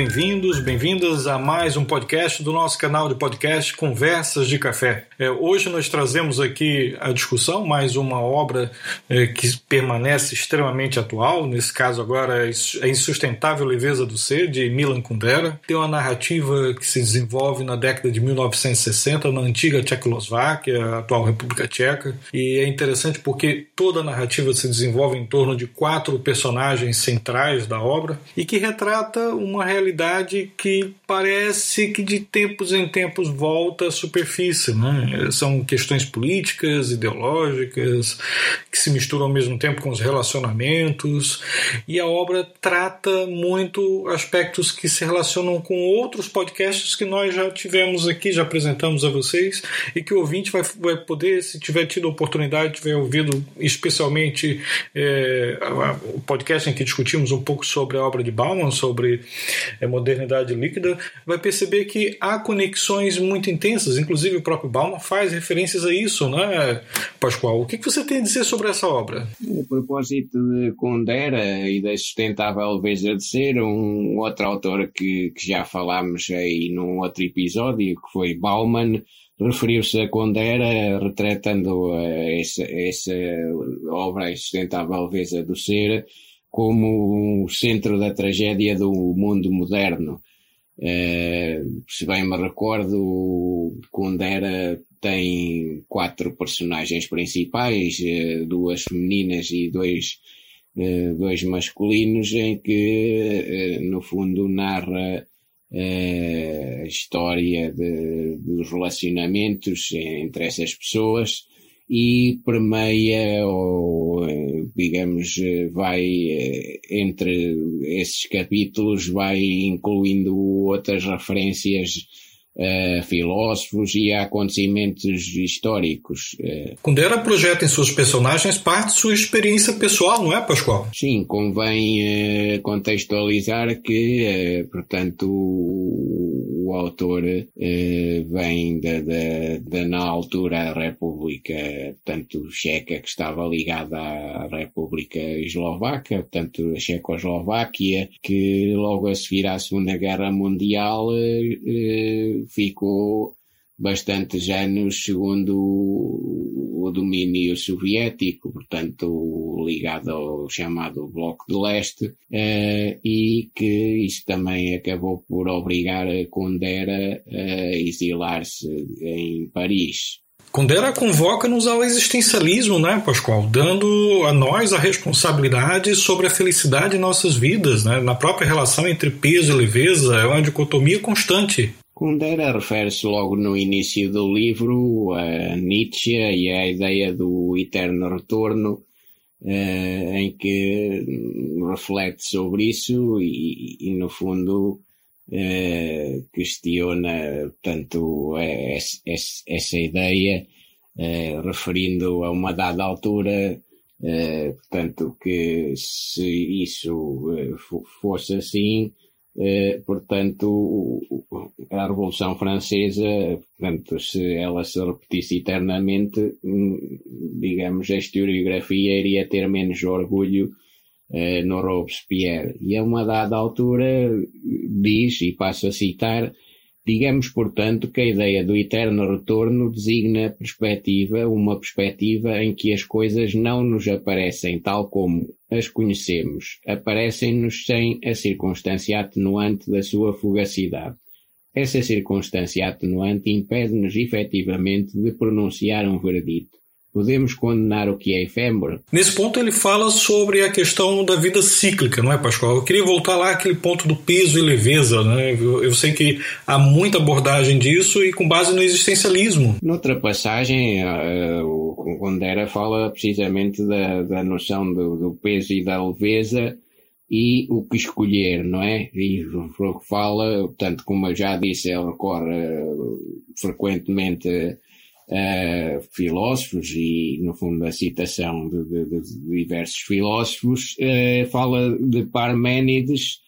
Bem-vindos, bem-vindas a mais um podcast do nosso canal de podcast Conversas de Café. É, hoje nós trazemos aqui a discussão, mais uma obra é, que permanece extremamente atual, nesse caso agora é A Insustentável Leveza do Ser, de Milan Kundera. Tem uma narrativa que se desenvolve na década de 1960 na antiga Tchecoslováquia, a atual República Tcheca, e é interessante porque toda a narrativa se desenvolve em torno de quatro personagens centrais da obra e que retrata uma realidade realidade que parece que de tempos em tempos volta à superfície. Né? São questões políticas, ideológicas, que se misturam ao mesmo tempo com os relacionamentos, e a obra trata muito aspectos que se relacionam com outros podcasts que nós já tivemos aqui, já apresentamos a vocês, e que o ouvinte vai, vai poder, se tiver tido a oportunidade, tiver ouvido especialmente é, o podcast em que discutimos um pouco sobre a obra de Bauman, sobre é, modernidade líquida, vai perceber que há conexões muito intensas, inclusive o próprio Bauman faz referências a isso, né, Pascoal? O que, você tem a dizer sobre essa obra? A propósito de Condera e da sustentável ser, um outro autor que, que já falámos aí num outro episódio, que foi Bauman, referiu-se a Condera, retratando essa, essa obra, a sustentável veza do ser, como o centro da tragédia do mundo moderno. Uh, se bem me recordo, Kundera tem quatro personagens principais, uh, duas femininas e dois, uh, dois masculinos, em que, no fundo, narra a história dos relacionamentos entre essas pessoas e permeia ou digamos vai entre esses capítulos vai incluindo outras referências a filósofos e a acontecimentos históricos. Kundera projeta em seus personagens parte de sua experiência pessoal, não é, Pascoal? Sim, convém contextualizar que, portanto, o autor eh, vem da, da, da, na altura, República, portanto, Checa, que estava ligada à República Eslovaca, portanto, a Checoslováquia, que logo a seguir à Segunda Guerra Mundial eh, ficou bastantes anos segundo o domínio soviético, portanto ligado ao chamado Bloco de Leste, eh, e que isso também acabou por obrigar a Kundera a exilar-se em Paris. Kundera convoca-nos ao existencialismo, né, Pascoal? Dando a nós a responsabilidade sobre a felicidade em nossas vidas, né? Na própria relação entre peso e leveza, é uma dicotomia constante. Kundera refere-se logo no início do livro a Nietzsche e a ideia do eterno retorno, eh, em que reflete sobre isso e, e no fundo, eh, questiona, portanto, essa, essa ideia, eh, referindo a uma dada altura, portanto, que se isso fosse assim, eh, portanto, a Revolução Francesa, portanto, se ela se repetisse eternamente, hum, digamos, a historiografia iria ter menos orgulho eh, no Robespierre. E a uma dada altura diz, e passo a citar, Digamos, portanto, que a ideia do eterno retorno designa perspectiva, uma perspectiva em que as coisas não nos aparecem tal como as conhecemos, aparecem-nos sem a circunstância atenuante da sua fugacidade. Essa circunstância atenuante impede-nos efetivamente de pronunciar um verdito podemos condenar o que é efêmero? Nesse ponto ele fala sobre a questão da vida cíclica, não é, Pascoal? Eu queria voltar lá àquele ponto do peso e leveza, né? Eu, eu sei que há muita abordagem disso e com base no existencialismo. Noutra passagem, uh, o Gondera fala precisamente da, da noção do, do peso e da leveza e o que escolher, não é? E o que fala, portanto, como eu já disse, ele recorre uh, frequentemente uh, filósofos e, no fundo, a citação de, de, de diversos filósofos, uh, fala de Parménides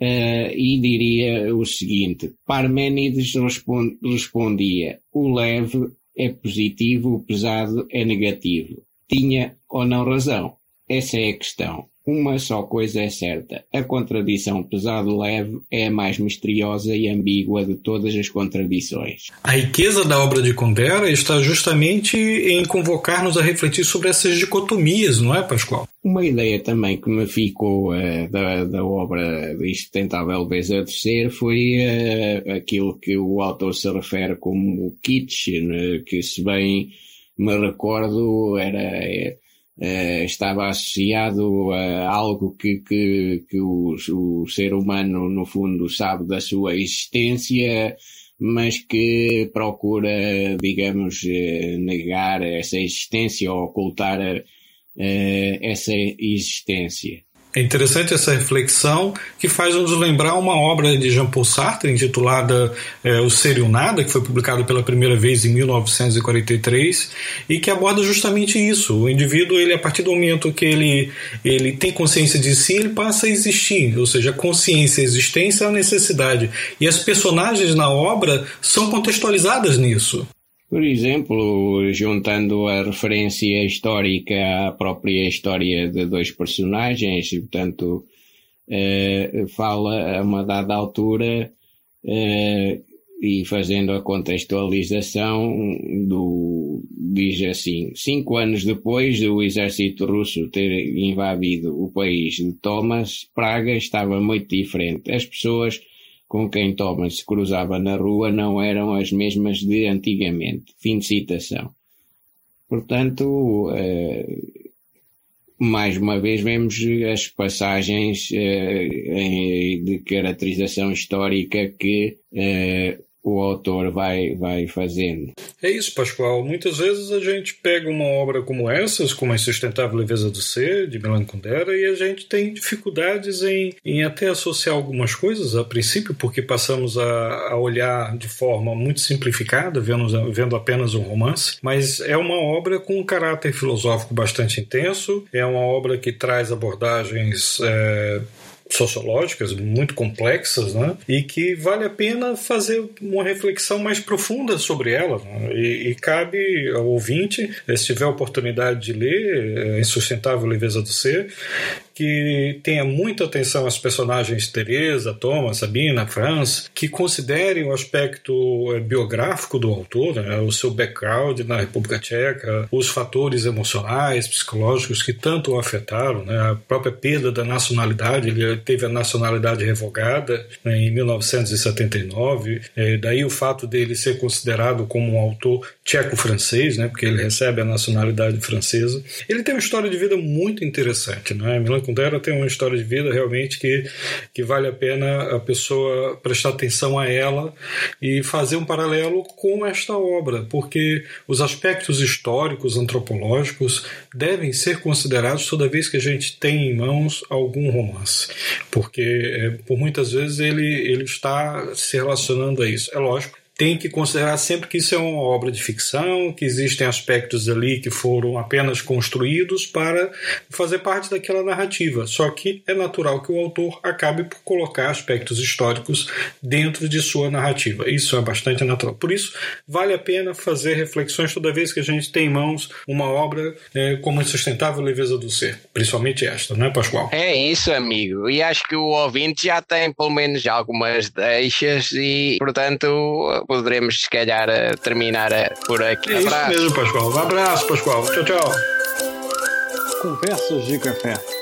uh, e diria o seguinte: Parménides respond, respondia, o leve é positivo, o pesado é negativo. Tinha ou não razão? Essa é a questão. Uma só coisa é certa: a contradição pesado-leve é a mais misteriosa e ambígua de todas as contradições. A riqueza da obra de Kundera está justamente em convocar-nos a refletir sobre essas dicotomias, não é, Pascoal? Uma ideia também que me ficou uh, da, da obra de Istentável Beleza de Ser foi uh, aquilo que o autor se refere como kitsch, né, que se bem me recordo era Uh, estava associado a algo que, que, que o, o, ser humano, no fundo, sabe da sua existência, mas que procura, digamos, uh, negar essa existência ou ocultar uh, essa existência. É interessante essa reflexão que faz nos lembrar uma obra de Jean-Paul Sartre intitulada é, O Ser e o Nada, que foi publicada pela primeira vez em 1943 e que aborda justamente isso. O indivíduo, ele a partir do momento que ele, ele tem consciência de si, ele passa a existir, ou seja, a consciência, a existência, a necessidade. E as personagens na obra são contextualizadas nisso. Por exemplo, juntando a referência histórica à própria história de dois personagens, portanto, eh, fala a uma dada altura eh, e fazendo a contextualização do diz assim cinco anos depois do exército russo ter invadido o país de Thomas Praga estava muito diferente. As pessoas com quem Thomas se cruzava na rua não eram as mesmas de antigamente. Fim de citação. Portanto, eh, mais uma vez vemos as passagens eh, de caracterização histórica que eh, o autor vai, vai fazendo. É isso, Pascoal. Muitas vezes a gente pega uma obra como essas, como A Insustentável Leveza do Ser, de Milan Kundera, e a gente tem dificuldades em, em até associar algumas coisas a princípio, porque passamos a, a olhar de forma muito simplificada, vendo, vendo apenas um romance, mas é uma obra com um caráter filosófico bastante intenso, é uma obra que traz abordagens. É, sociológicas muito complexas, né? E que vale a pena fazer uma reflexão mais profunda sobre elas. Né? E, e, cabe ao ouvinte, se tiver a oportunidade de ler é, Insustentável Leveza do Ser, que tenha muita atenção às personagens Teresa, Thomas, Sabina, Franz, que considerem o aspecto eh, biográfico do autor, né, o seu background na República Tcheca, os fatores emocionais, psicológicos que tanto o afetaram, né, a própria perda da nacionalidade, ele teve a nacionalidade revogada né, em 1979, é, daí o fato dele ser considerado como um autor tcheco-francês, né, porque ele recebe a nacionalidade francesa. Ele tem uma história de vida muito interessante, né? Kundera tem uma história de vida realmente que, que vale a pena a pessoa prestar atenção a ela e fazer um paralelo com esta obra, porque os aspectos históricos, antropológicos devem ser considerados toda vez que a gente tem em mãos algum romance, porque é, por muitas vezes ele, ele está se relacionando a isso. É lógico tem que considerar sempre que isso é uma obra de ficção, que existem aspectos ali que foram apenas construídos para fazer parte daquela narrativa. Só que é natural que o autor acabe por colocar aspectos históricos dentro de sua narrativa. Isso é bastante natural. Por isso, vale a pena fazer reflexões toda vez que a gente tem em mãos uma obra é, como Insustentável Leveza do Ser. Principalmente esta, não é, Pascoal? É isso, amigo. E acho que o ouvinte já tem pelo menos algumas deixas e, portanto, poderemos, se calhar, eh, terminar eh, por aqui. É isso mesmo, Pascoal. Um abraço, Pascoal. Tchau, tchau. Conversas de Café.